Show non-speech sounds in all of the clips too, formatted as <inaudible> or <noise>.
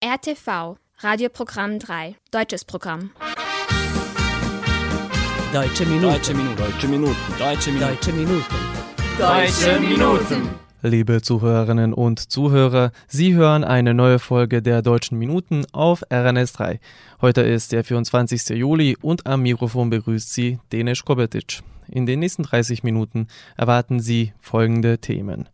RTV, Radioprogramm 3, deutsches Programm. Deutsche Minuten. Deutsche Minuten. Deutsche Minuten. Deutsche Minuten. Deutsche Minuten. Deutsche Minuten. Liebe Zuhörerinnen und Zuhörer, Sie hören eine neue Folge der Deutschen Minuten auf RNS 3. Heute ist der 24. Juli und am Mikrofon begrüßt Sie Denis Kobetic. In den nächsten 30 Minuten erwarten Sie folgende Themen.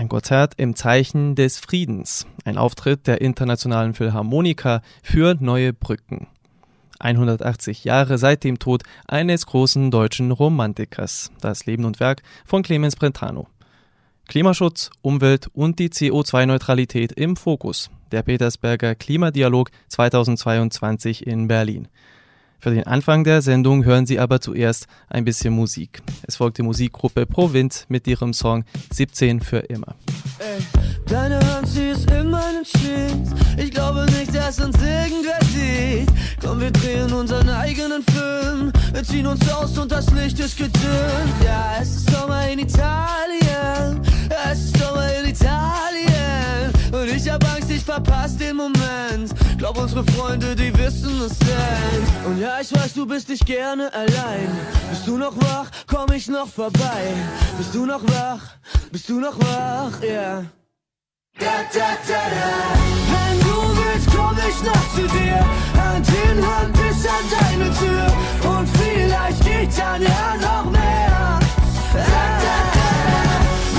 Ein Konzert im Zeichen des Friedens, ein Auftritt der Internationalen Philharmoniker für neue Brücken. 180 Jahre seit dem Tod eines großen deutschen Romantikers, das Leben und Werk von Clemens Brentano. Klimaschutz, Umwelt und die CO2-Neutralität im Fokus. Der Petersberger Klimadialog 2022 in Berlin. Für den Anfang der Sendung hören Sie aber zuerst ein bisschen Musik. Es folgt die Musikgruppe Provinz mit ihrem Song 17 für immer. Ey, sie ist in meinen Jeans. Ich glaube nicht, dass uns irgendwer sieht. Komm, wir drehen unseren eigenen Film. Wir ziehen uns aus und das Licht ist gedimmt. Ja, es ist Sommer in Italien. Es ist Sommer in Italien. Und ich hab Angst, ich verpasse den Moment. Glaub, unsere Freunde, die wissen es denn. Und ja, ich weiß, du bist nicht gerne allein. Bist du noch wach? Komm ich noch vorbei. Bist du noch wach? Bist du noch wach? Ja. Yeah. Da, da, da. Wenn du willst, komm ich noch zu dir. Hand in Hand bis an deine Tür. Und vielleicht geht dann ja noch mehr.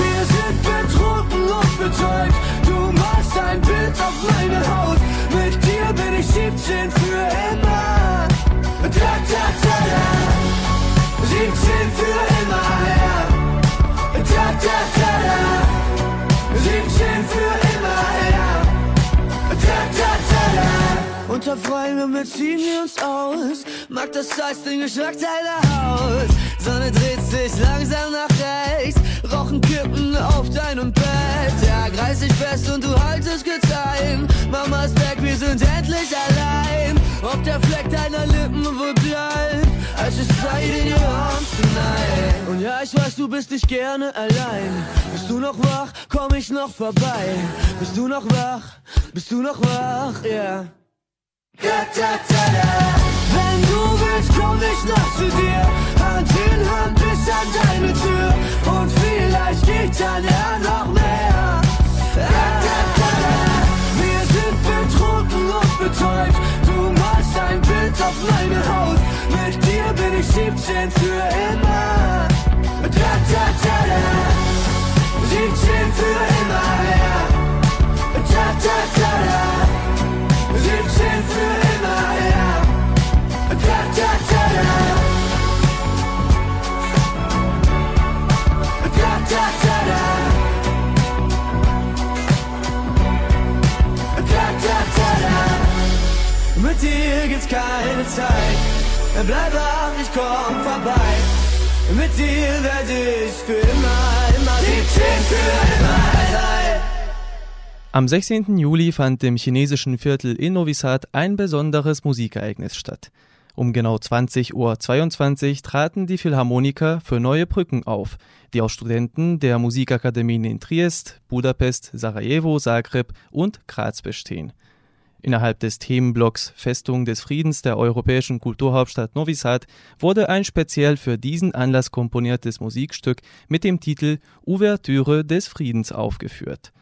Wir sind betrunken und betäubt. Du malst ein Bild auf meine Haut. Mit dir bin ich 17 für immer. Da, da, da, da. 17 da. Unter freiem Himmel ziehen uns aus. Mag das Salz den Geschmack deiner Haut. Sonne dreht sich langsam nach rechts. Rochen kippen auf deinem Bett. Ja, greif dich fest und du haltest gezeim. Mama ist weg, wir sind endlich allein. Ob der Fleck deiner Lippen wohl bleibt. Es ist Zeit in your arms tonight. Und ja, ich weiß, du bist nicht gerne allein. Bist du noch wach? Komm ich noch vorbei. Bist du noch wach? Bist du noch wach? Yeah. Wenn du willst, komm ich noch zu dir. Hand in Hand bis an deine Tür. Und vielleicht geht dann ja noch mehr. Wir sind betrunken und betäubt. Du malst ein Bild auf meine Haut. Mit dir bin ich 17 für immer. Da, da, da, da. 17 für immer, ja. Keine Zeit. Bleib wach, ich komm vorbei. Mit dir werde ich für immer, immer 17 für immer sein. Am 16. Juli fand im chinesischen Viertel in Novi Sad ein besonderes Musikereignis statt. Um genau 20.22 Uhr traten die Philharmoniker für neue Brücken auf, die aus Studenten der Musikakademien in Triest, Budapest, Sarajevo, Zagreb und Graz bestehen. Innerhalb des Themenblocks Festung des Friedens der europäischen Kulturhauptstadt Novi Sad wurde ein speziell für diesen Anlass komponiertes Musikstück mit dem Titel Ouvertüre des Friedens aufgeführt.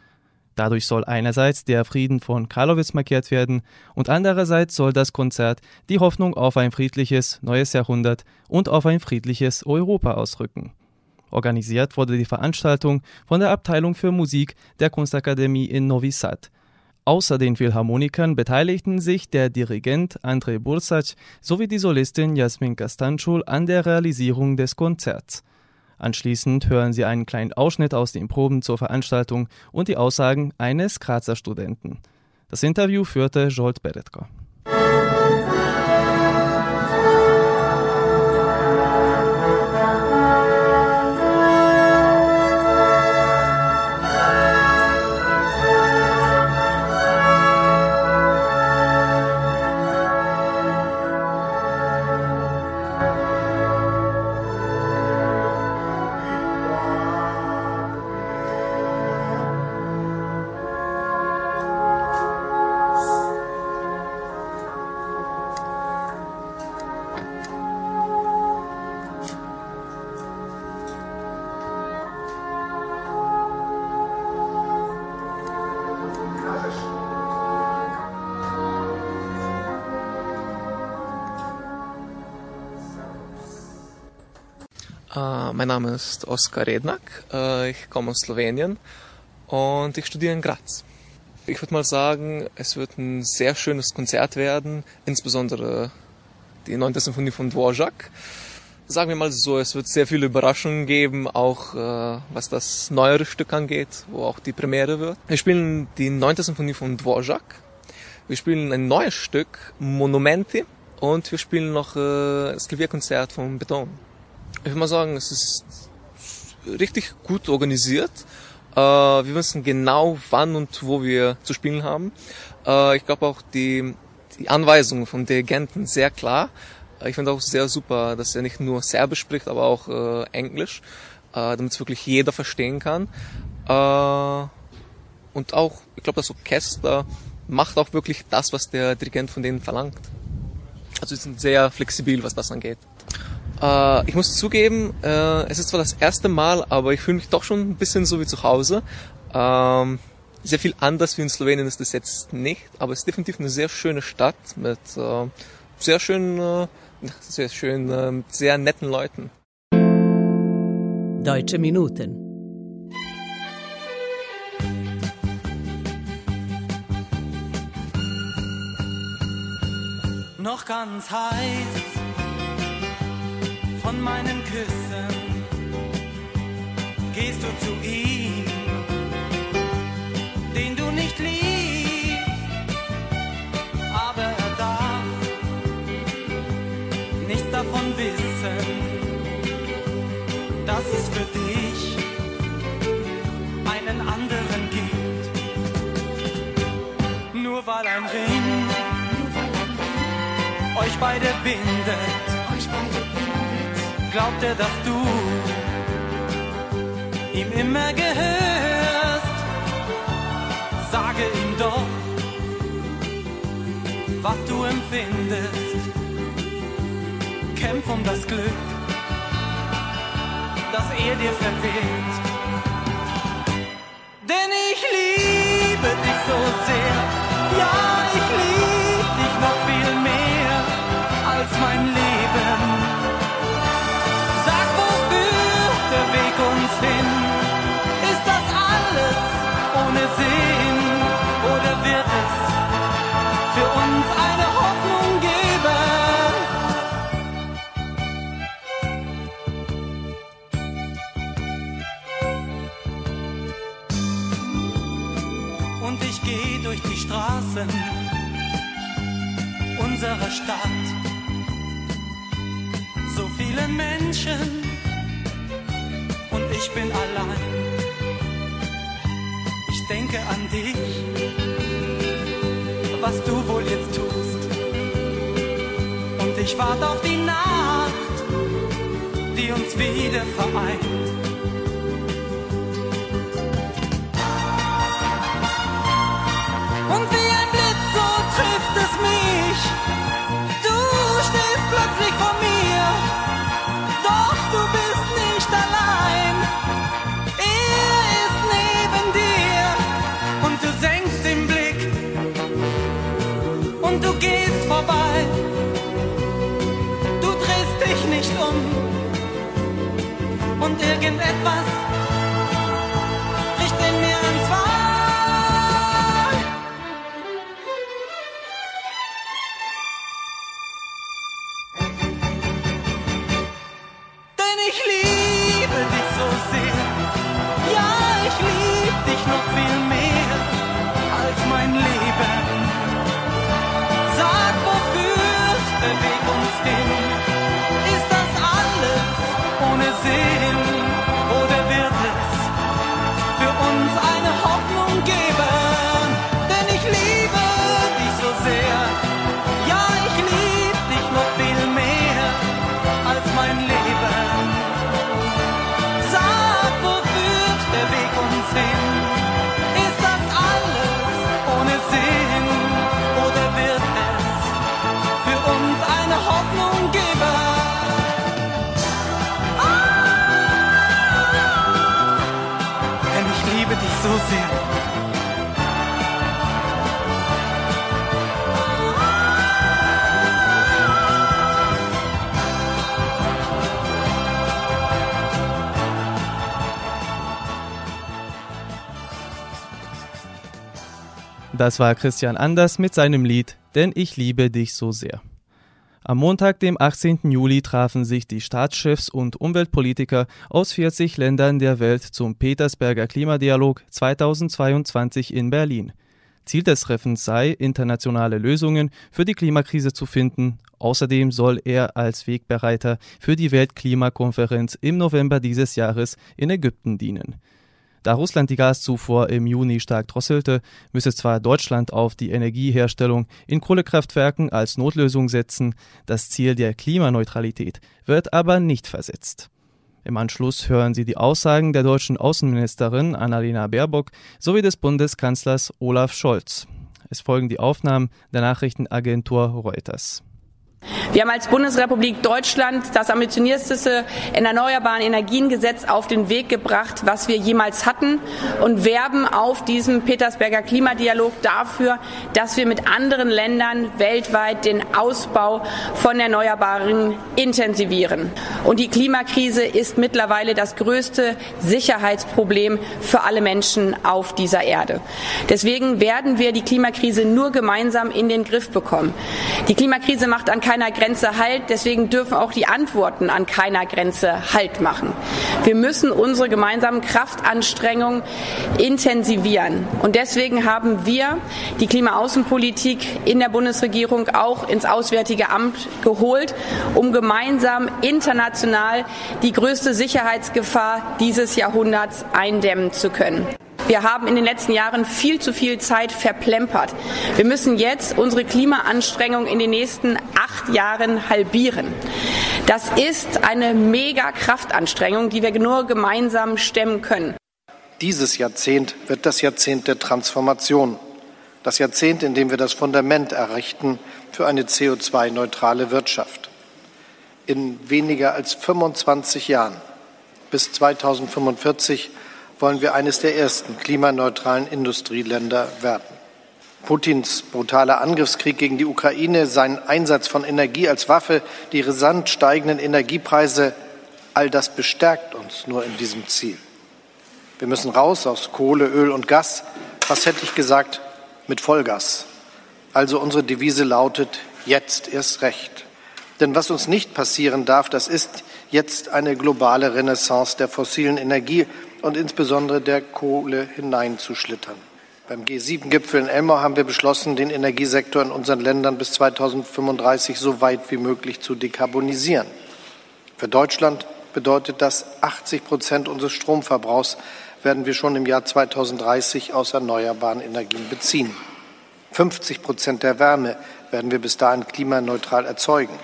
Dadurch soll einerseits der Frieden von Karlowitz markiert werden und andererseits soll das Konzert die Hoffnung auf ein friedliches neues Jahrhundert und auf ein friedliches Europa ausdrücken. Organisiert wurde die Veranstaltung von der Abteilung für Musik der Kunstakademie in Novi Sad. Außer den Philharmonikern beteiligten sich der Dirigent Andrei Bursac sowie die Solistin Jasmin Kastanschul an der Realisierung des Konzerts. Anschließend hören Sie einen kleinen Ausschnitt aus den Proben zur Veranstaltung und die Aussagen eines Grazer Studenten. Das Interview führte Jolt Beretko. Mein Name ist Oskar Rednak, uh, ich komme aus Slowenien und ich studiere in Graz. Ich würde mal sagen, es wird ein sehr schönes Konzert werden, insbesondere die 9. Symphonie von Dvorak. Sagen wir mal so, es wird sehr viele Überraschungen geben, auch äh, was das neuere Stück angeht, wo auch die Premiere wird. Wir spielen die 9. Symphonie von Dvorak. Wir spielen ein neues Stück, Monumenti, und wir spielen noch äh, das Klavierkonzert von Beton. Ich würde mal sagen, es ist richtig gut organisiert. Äh, wir wissen genau, wann und wo wir zu spielen haben. Äh, ich glaube auch die, die Anweisungen von Dirigenten sehr klar. Ich finde auch sehr super, dass er nicht nur Serbisch spricht, aber auch äh, Englisch, äh, damit es wirklich jeder verstehen kann. Äh, und auch, ich glaube, das Orchester macht auch wirklich das, was der Dirigent von denen verlangt. Also sie sind sehr flexibel, was das angeht. Äh, ich muss zugeben, äh, es ist zwar das erste Mal, aber ich fühle mich doch schon ein bisschen so wie zu Hause. Ähm, sehr viel anders wie in Slowenien ist es jetzt nicht, aber es ist definitiv eine sehr schöne Stadt mit äh, sehr schönen, äh, <laughs> sehr schön, äh, sehr netten Leuten. Deutsche Minuten. Noch ganz heiß von meinen Küssen gehst du zu ihm, den du nicht liebst, aber er darf nichts davon wissen, dass es für dich einen anderen gibt. Nur weil ein Ring euch beide bindet glaubt er, dass du ihm immer gehörst. Sage ihm doch, was du empfindest. Kämpf um das Glück, das er dir verwehrt. Denn ich liebe dich so sehr, unserer Stadt. So viele Menschen ich bin allein. Ich denke an dich, was du wohl jetzt tust. Und ich warte auf die Nacht, die uns wieder vereint. Irgendetwas Das war Christian Anders mit seinem Lied Denn ich liebe dich so sehr. Am Montag, dem 18. Juli, trafen sich die Staatschefs und Umweltpolitiker aus 40 Ländern der Welt zum Petersberger Klimadialog 2022 in Berlin. Ziel des Treffens sei, internationale Lösungen für die Klimakrise zu finden. Außerdem soll er als Wegbereiter für die Weltklimakonferenz im November dieses Jahres in Ägypten dienen. Da Russland die Gaszufuhr im Juni stark drosselte, müsse zwar Deutschland auf die Energieherstellung in Kohlekraftwerken als Notlösung setzen, das Ziel der Klimaneutralität wird aber nicht versetzt. Im Anschluss hören Sie die Aussagen der deutschen Außenministerin Annalena Baerbock sowie des Bundeskanzlers Olaf Scholz. Es folgen die Aufnahmen der Nachrichtenagentur Reuters. Wir haben als Bundesrepublik Deutschland das ambitionierteste Erneuerbaren Energiengesetz auf den Weg gebracht, was wir jemals hatten und werben auf diesem Petersberger Klimadialog dafür, dass wir mit anderen Ländern weltweit den Ausbau von Erneuerbaren intensivieren. Und die Klimakrise ist mittlerweile das größte Sicherheitsproblem für alle Menschen auf dieser Erde. Deswegen werden wir die Klimakrise nur gemeinsam in den Griff bekommen. Die Klimakrise macht an keiner Grenze Halt. Deswegen dürfen auch die Antworten an keiner Grenze Halt machen. Wir müssen unsere gemeinsamen Kraftanstrengungen intensivieren. Und deswegen haben wir die Klimaaußenpolitik in der Bundesregierung auch ins Auswärtige Amt geholt, um gemeinsam international die größte Sicherheitsgefahr dieses Jahrhunderts eindämmen zu können. Wir haben in den letzten Jahren viel zu viel Zeit verplempert. Wir müssen jetzt unsere Klimaanstrengungen in den nächsten acht Jahren halbieren. Das ist eine mega Kraftanstrengung, die wir nur gemeinsam stemmen können. Dieses Jahrzehnt wird das Jahrzehnt der Transformation. Das Jahrzehnt, in dem wir das Fundament errichten für eine CO2-neutrale Wirtschaft. In weniger als 25 Jahren bis 2045 wollen wir eines der ersten klimaneutralen Industrieländer werden. Putins brutaler Angriffskrieg gegen die Ukraine, sein Einsatz von Energie als Waffe, die rasant steigenden Energiepreise, all das bestärkt uns nur in diesem Ziel. Wir müssen raus aus Kohle, Öl und Gas, was hätte ich gesagt, mit Vollgas. Also unsere Devise lautet, jetzt erst recht. Denn was uns nicht passieren darf, das ist jetzt eine globale Renaissance der fossilen Energie und insbesondere der Kohle hineinzuschlittern. Beim G7-Gipfel in Elmau haben wir beschlossen, den Energiesektor in unseren Ländern bis 2035 so weit wie möglich zu dekarbonisieren. Für Deutschland bedeutet das, 80 Prozent unseres Stromverbrauchs werden wir schon im Jahr 2030 aus erneuerbaren Energien beziehen. 50 Prozent der Wärme werden wir bis dahin klimaneutral erzeugen.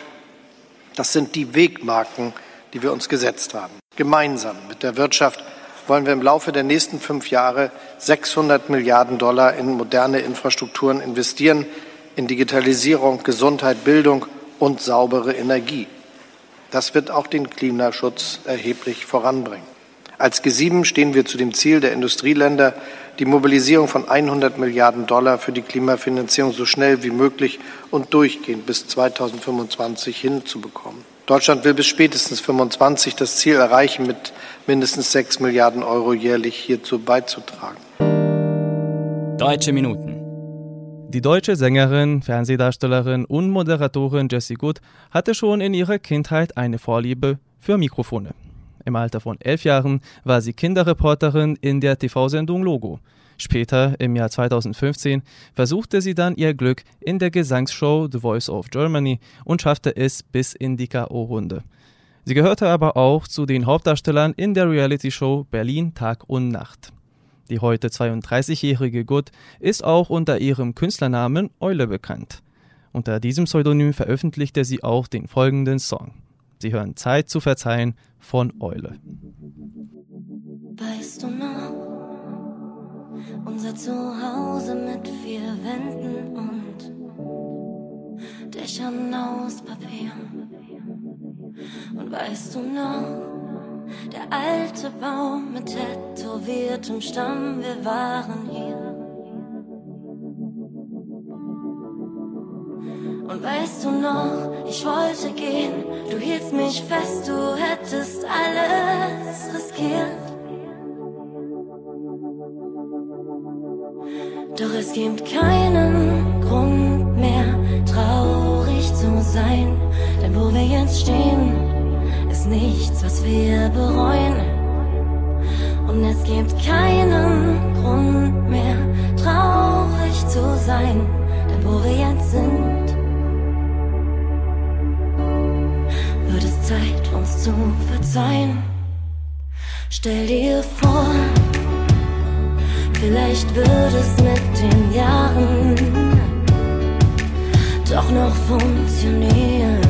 Das sind die Wegmarken, die wir uns gesetzt haben. Gemeinsam mit der Wirtschaft wollen wir im Laufe der nächsten fünf Jahre 600 Milliarden Dollar in moderne Infrastrukturen investieren, in Digitalisierung, Gesundheit, Bildung und saubere Energie. Das wird auch den Klimaschutz erheblich voranbringen. Als G7 stehen wir zu dem Ziel der Industrieländer, die Mobilisierung von 100 Milliarden Dollar für die Klimafinanzierung so schnell wie möglich und durchgehend bis 2025 hinzubekommen. Deutschland will bis spätestens 25 das Ziel erreichen, mit mindestens 6 Milliarden Euro jährlich hierzu beizutragen. Deutsche Minuten. Die deutsche Sängerin, Fernsehdarstellerin und Moderatorin Jessie Good hatte schon in ihrer Kindheit eine Vorliebe für Mikrofone. Im Alter von elf Jahren war sie Kinderreporterin in der TV-Sendung Logo. Später, im Jahr 2015, versuchte sie dann ihr Glück in der Gesangsshow The Voice of Germany und schaffte es bis in die K.O.-Runde. Sie gehörte aber auch zu den Hauptdarstellern in der Reality-Show Berlin Tag und Nacht. Die heute 32-jährige Gut ist auch unter ihrem Künstlernamen Eule bekannt. Unter diesem Pseudonym veröffentlichte sie auch den folgenden Song. Sie hören Zeit zu verzeihen von Eule. Weißt du noch? Unser Zuhause mit vier Wänden und Dächern aus Papier. Und weißt du noch, der alte Baum mit tätowiertem Stamm, wir waren hier. Und weißt du noch, ich wollte gehen, du hieltst mich fest, du hättest alles riskiert. Es gibt keinen Grund mehr, traurig zu sein. Denn wo wir jetzt stehen, ist nichts, was wir bereuen. Und es gibt keinen Grund mehr, traurig zu sein. Denn wo wir jetzt sind, wird es Zeit, uns zu verzeihen. Stell dir vor, vielleicht wird es mit den Jahren doch noch funktionieren.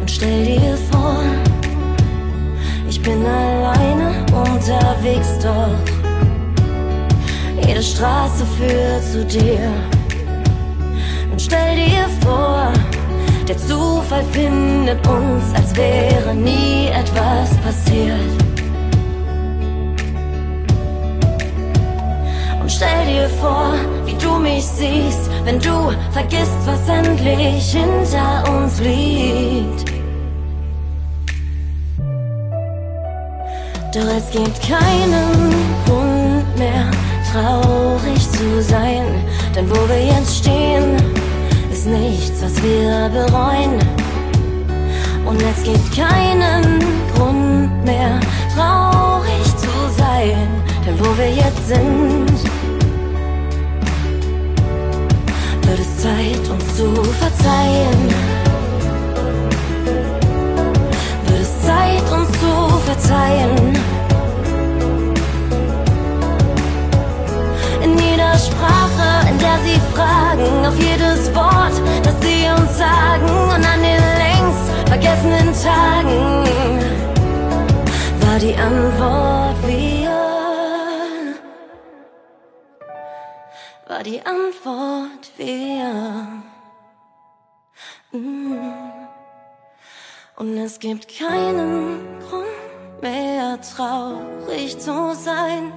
Und stell dir vor, ich bin alleine unterwegs, doch jede Straße führt zu dir. Und stell dir vor, der Zufall findet uns, als wäre nie etwas passiert. Stell dir vor, wie du mich siehst, wenn du vergisst, was endlich hinter uns liegt. Doch es gibt keinen Grund mehr, traurig zu sein, denn wo wir jetzt stehen, ist nichts, was wir bereuen. Und es gibt keinen Grund mehr, traurig zu sein, denn wo wir jetzt sind, wird es Zeit, uns zu verzeihen. Wird es Zeit, uns zu verzeihen. In jeder Sprache, in der sie fragen, auf jedes Wort, das sie uns sagen und an den längst vergessenen Tagen war die Antwort wir. War die Antwort wir. Mm. Und es gibt keinen Grund mehr traurig zu sein.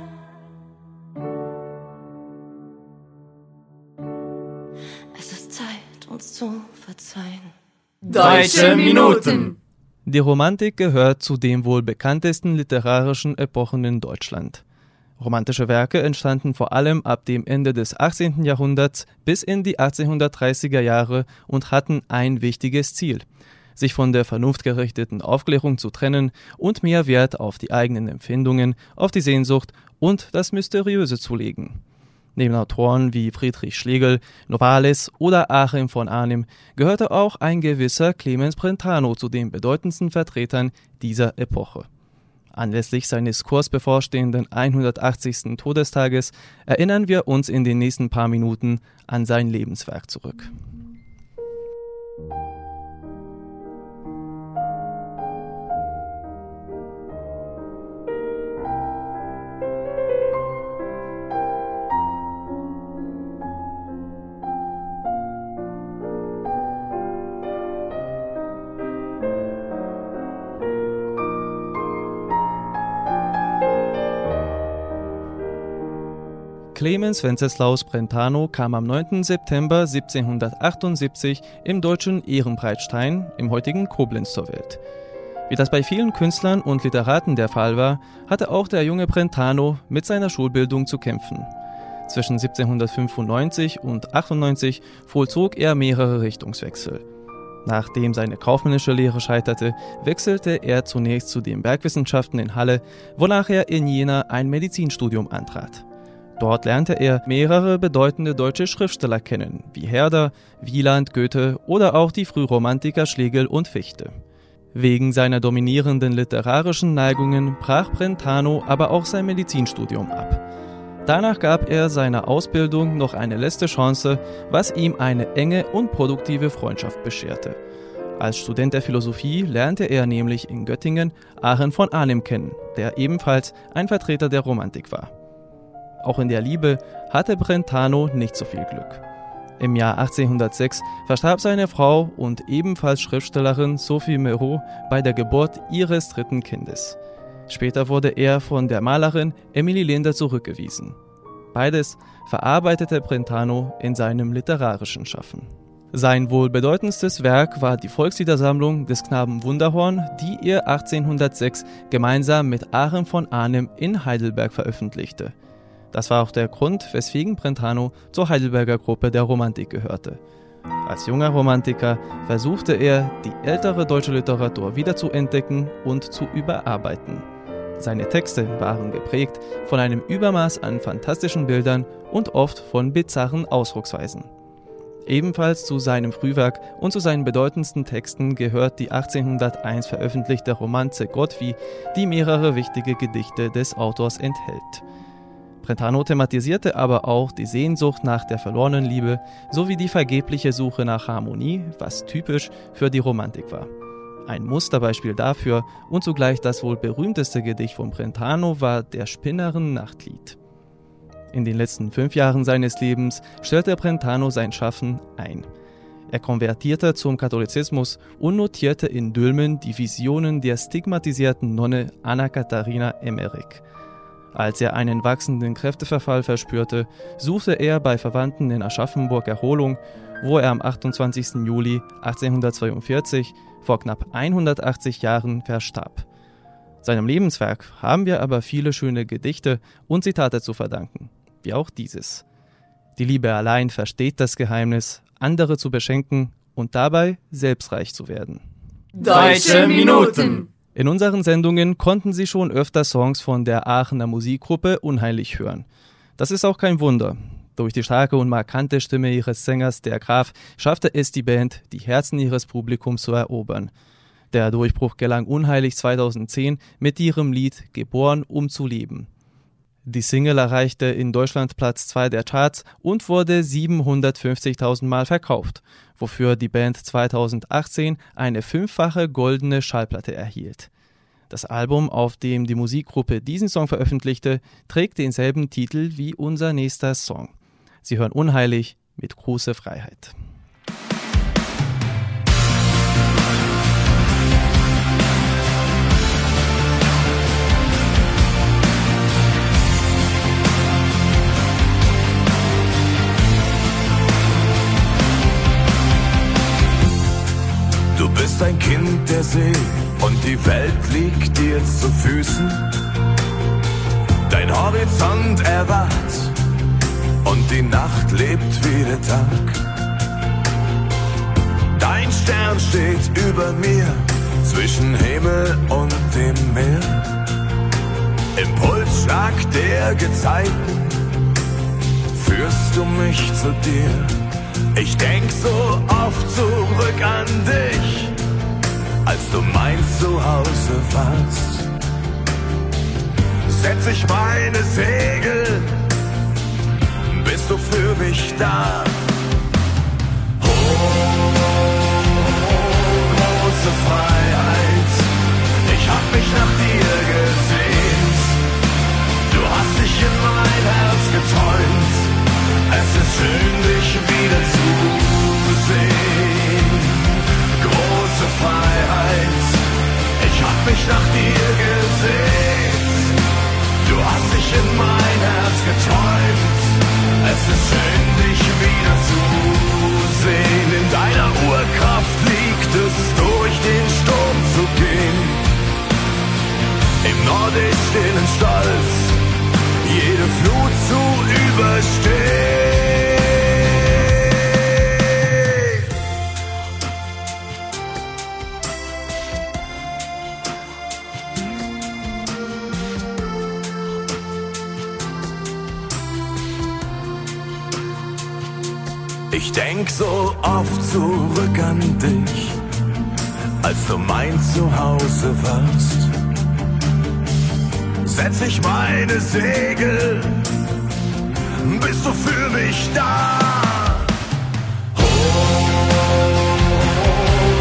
Es ist Zeit, uns zu verzeihen. Deutsche Minuten. Die Romantik gehört zu den wohl bekanntesten literarischen Epochen in Deutschland. Romantische Werke entstanden vor allem ab dem Ende des 18. Jahrhunderts bis in die 1830er Jahre und hatten ein wichtiges Ziel, sich von der vernunftgerichteten Aufklärung zu trennen und mehr Wert auf die eigenen Empfindungen, auf die Sehnsucht und das Mysteriöse zu legen. Neben Autoren wie Friedrich Schlegel, Novalis oder Achim von Arnim gehörte auch ein gewisser Clemens Brentano zu den bedeutendsten Vertretern dieser Epoche. Anlässlich seines kurz bevorstehenden 180. Todestages erinnern wir uns in den nächsten paar Minuten an sein Lebenswerk zurück. Clemens Wenceslaus Brentano kam am 9. September 1778 im deutschen Ehrenbreitstein im heutigen Koblenz zur Welt. Wie das bei vielen Künstlern und Literaten der Fall war, hatte auch der junge Brentano mit seiner Schulbildung zu kämpfen. Zwischen 1795 und 98 vollzog er mehrere Richtungswechsel. Nachdem seine kaufmännische Lehre scheiterte, wechselte er zunächst zu den Bergwissenschaften in Halle, wonach er in Jena ein Medizinstudium antrat. Dort lernte er mehrere bedeutende deutsche Schriftsteller kennen, wie Herder, Wieland, Goethe oder auch die Frühromantiker Schlegel und Fichte. Wegen seiner dominierenden literarischen Neigungen brach Brentano aber auch sein Medizinstudium ab. Danach gab er seiner Ausbildung noch eine letzte Chance, was ihm eine enge und produktive Freundschaft bescherte. Als Student der Philosophie lernte er nämlich in Göttingen Aachen von Arnim kennen, der ebenfalls ein Vertreter der Romantik war. Auch in der Liebe hatte Brentano nicht so viel Glück. Im Jahr 1806 verstarb seine Frau und ebenfalls Schriftstellerin Sophie Mereau bei der Geburt ihres dritten Kindes. Später wurde er von der Malerin Emily Linder zurückgewiesen. Beides verarbeitete Brentano in seinem literarischen Schaffen. Sein wohl bedeutendstes Werk war die Volksliedersammlung des Knaben Wunderhorn, die er 1806 gemeinsam mit Aachen von Arnim in Heidelberg veröffentlichte. Das war auch der Grund, weswegen Brentano zur Heidelberger Gruppe der Romantik gehörte. Als junger Romantiker versuchte er, die ältere deutsche Literatur wieder zu entdecken und zu überarbeiten. Seine Texte waren geprägt von einem Übermaß an fantastischen Bildern und oft von bizarren Ausdrucksweisen. Ebenfalls zu seinem Frühwerk und zu seinen bedeutendsten Texten gehört die 1801 veröffentlichte Romanze Gottwie, die mehrere wichtige Gedichte des Autors enthält. Brentano thematisierte aber auch die Sehnsucht nach der verlorenen Liebe sowie die vergebliche Suche nach Harmonie, was typisch für die Romantik war. Ein Musterbeispiel dafür und zugleich das wohl berühmteste Gedicht von Brentano war Der Spinnerin Nachtlied. In den letzten fünf Jahren seines Lebens stellte Brentano sein Schaffen ein. Er konvertierte zum Katholizismus und notierte in Dülmen die Visionen der stigmatisierten Nonne Anna Katharina Emmerich. Als er einen wachsenden Kräfteverfall verspürte, suchte er bei Verwandten in Aschaffenburg Erholung, wo er am 28. Juli 1842 vor knapp 180 Jahren verstarb. Seinem Lebenswerk haben wir aber viele schöne Gedichte und Zitate zu verdanken, wie auch dieses. Die Liebe allein versteht das Geheimnis, andere zu beschenken und dabei selbstreich zu werden. Deutsche Minuten in unseren Sendungen konnten Sie schon öfter Songs von der Aachener Musikgruppe Unheilig hören. Das ist auch kein Wunder. Durch die starke und markante Stimme ihres Sängers, der Graf, schaffte es die Band, die Herzen ihres Publikums zu erobern. Der Durchbruch gelang Unheilig 2010 mit ihrem Lied Geboren, um zu leben. Die Single erreichte in Deutschland Platz 2 der Charts und wurde 750.000 Mal verkauft, wofür die Band 2018 eine fünffache goldene Schallplatte erhielt. Das Album, auf dem die Musikgruppe diesen Song veröffentlichte, trägt denselben Titel wie unser nächster Song. Sie hören unheilig mit großer Freiheit. Bist ein Kind der See und die Welt liegt dir zu Füßen. Dein Horizont erwacht und die Nacht lebt wie der Tag. Dein Stern steht über mir zwischen Himmel und dem Meer. Impulsschlag der Gezeiten führst du mich zu dir. Ich denk so oft zurück an dich, als du mein Zuhause warst. Setz ich meine Segel, bist du für mich da. Es schön, dich wieder zu sehen. In deiner Urkraft liegt es, durch den Sturm zu gehen. Im Nordisch stillen Stolz jede Flut zu überstehen. Ich denk so oft zurück an dich, als du mein Zuhause warst setz ich meine Segel, bist du für mich da? Oh,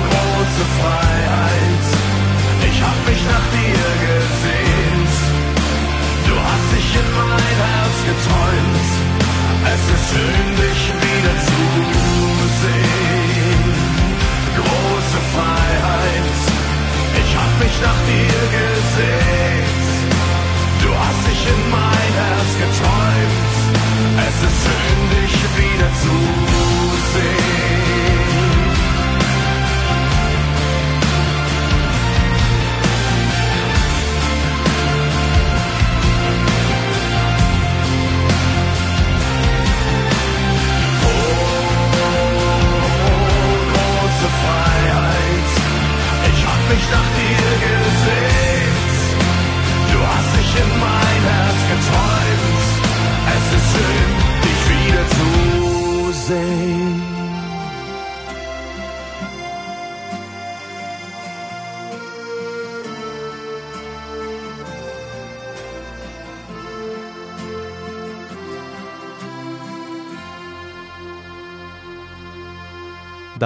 große Freiheit, ich hab mich nach dir gesehnt. Du hast dich in mein Herz geträumt, es ist schön, dich wieder Große Freiheit, ich hab mich nach dir gesehnt. Du hast dich in mein Herz geträumt. Es ist schön, dich wieder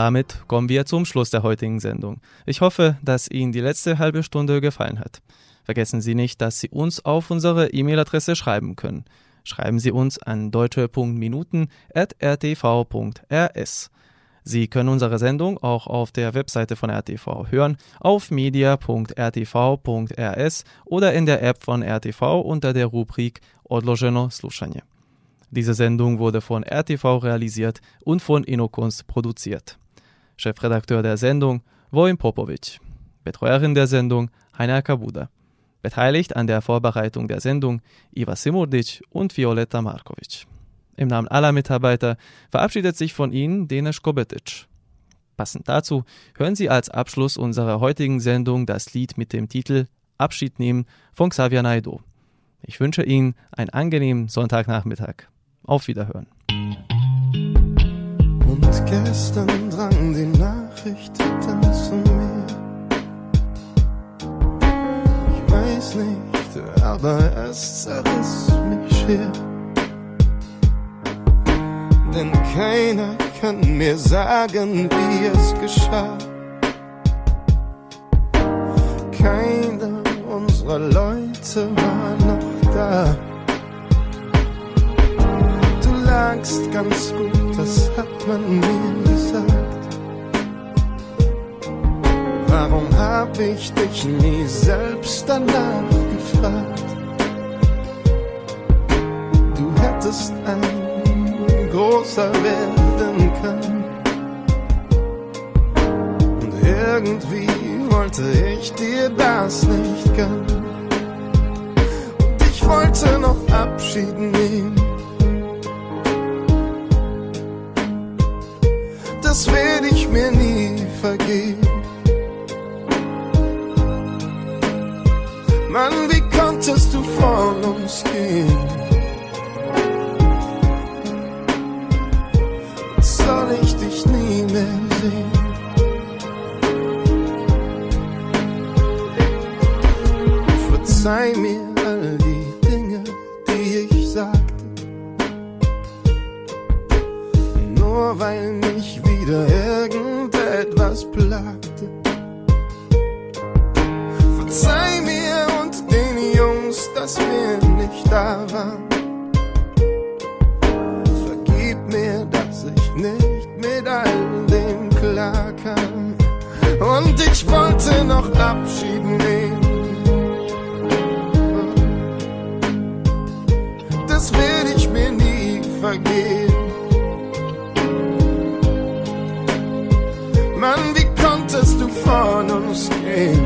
Damit kommen wir zum Schluss der heutigen Sendung. Ich hoffe, dass Ihnen die letzte halbe Stunde gefallen hat. Vergessen Sie nicht, dass Sie uns auf unsere E-Mail-Adresse schreiben können. Schreiben Sie uns an deutsche.minuten.rtv.rs. Sie können unsere Sendung auch auf der Webseite von RTV hören, auf media.rtv.rs oder in der App von RTV unter der Rubrik Odloženo slušanje. Diese Sendung wurde von RTV realisiert und von Innokunst produziert. Chefredakteur der Sendung Wojn Popovic. Betreuerin der Sendung Heiner Kabuda. Beteiligt an der Vorbereitung der Sendung Iva Simurdic und Violetta Markovic. Im Namen aller Mitarbeiter verabschiedet sich von Ihnen Denis Kobetic. Passend dazu hören Sie als Abschluss unserer heutigen Sendung das Lied mit dem Titel Abschied nehmen von Xavier Naidoo. Ich wünsche Ihnen einen angenehmen Sonntagnachmittag. Auf Wiederhören. Gestern drang die Nachricht dann zu mir. Ich weiß nicht, aber es zerriss mich schier. Denn keiner kann mir sagen, wie es geschah. Keiner unserer Leute war noch da. Du lagst ganz gut, das hat man mir gesagt. Warum hab ich dich nie selbst danach gefragt? Du hättest ein großer werden kann. Und irgendwie wollte ich dir das nicht gönnen. Und ich wollte noch Abschied nehmen. Das werde ich mir nie vergeben. Mann, wie konntest du von uns gehen? soll ich dich nie mehr sehen. Verzeih mir wieder irgendetwas plagte. Verzeih mir und den Jungs, dass wir nicht da waren. Vergib mir, dass ich nicht mit all dem klarkam. Und ich wollte noch Abschied nehmen. Das werde ich mir nie vergeben. Uns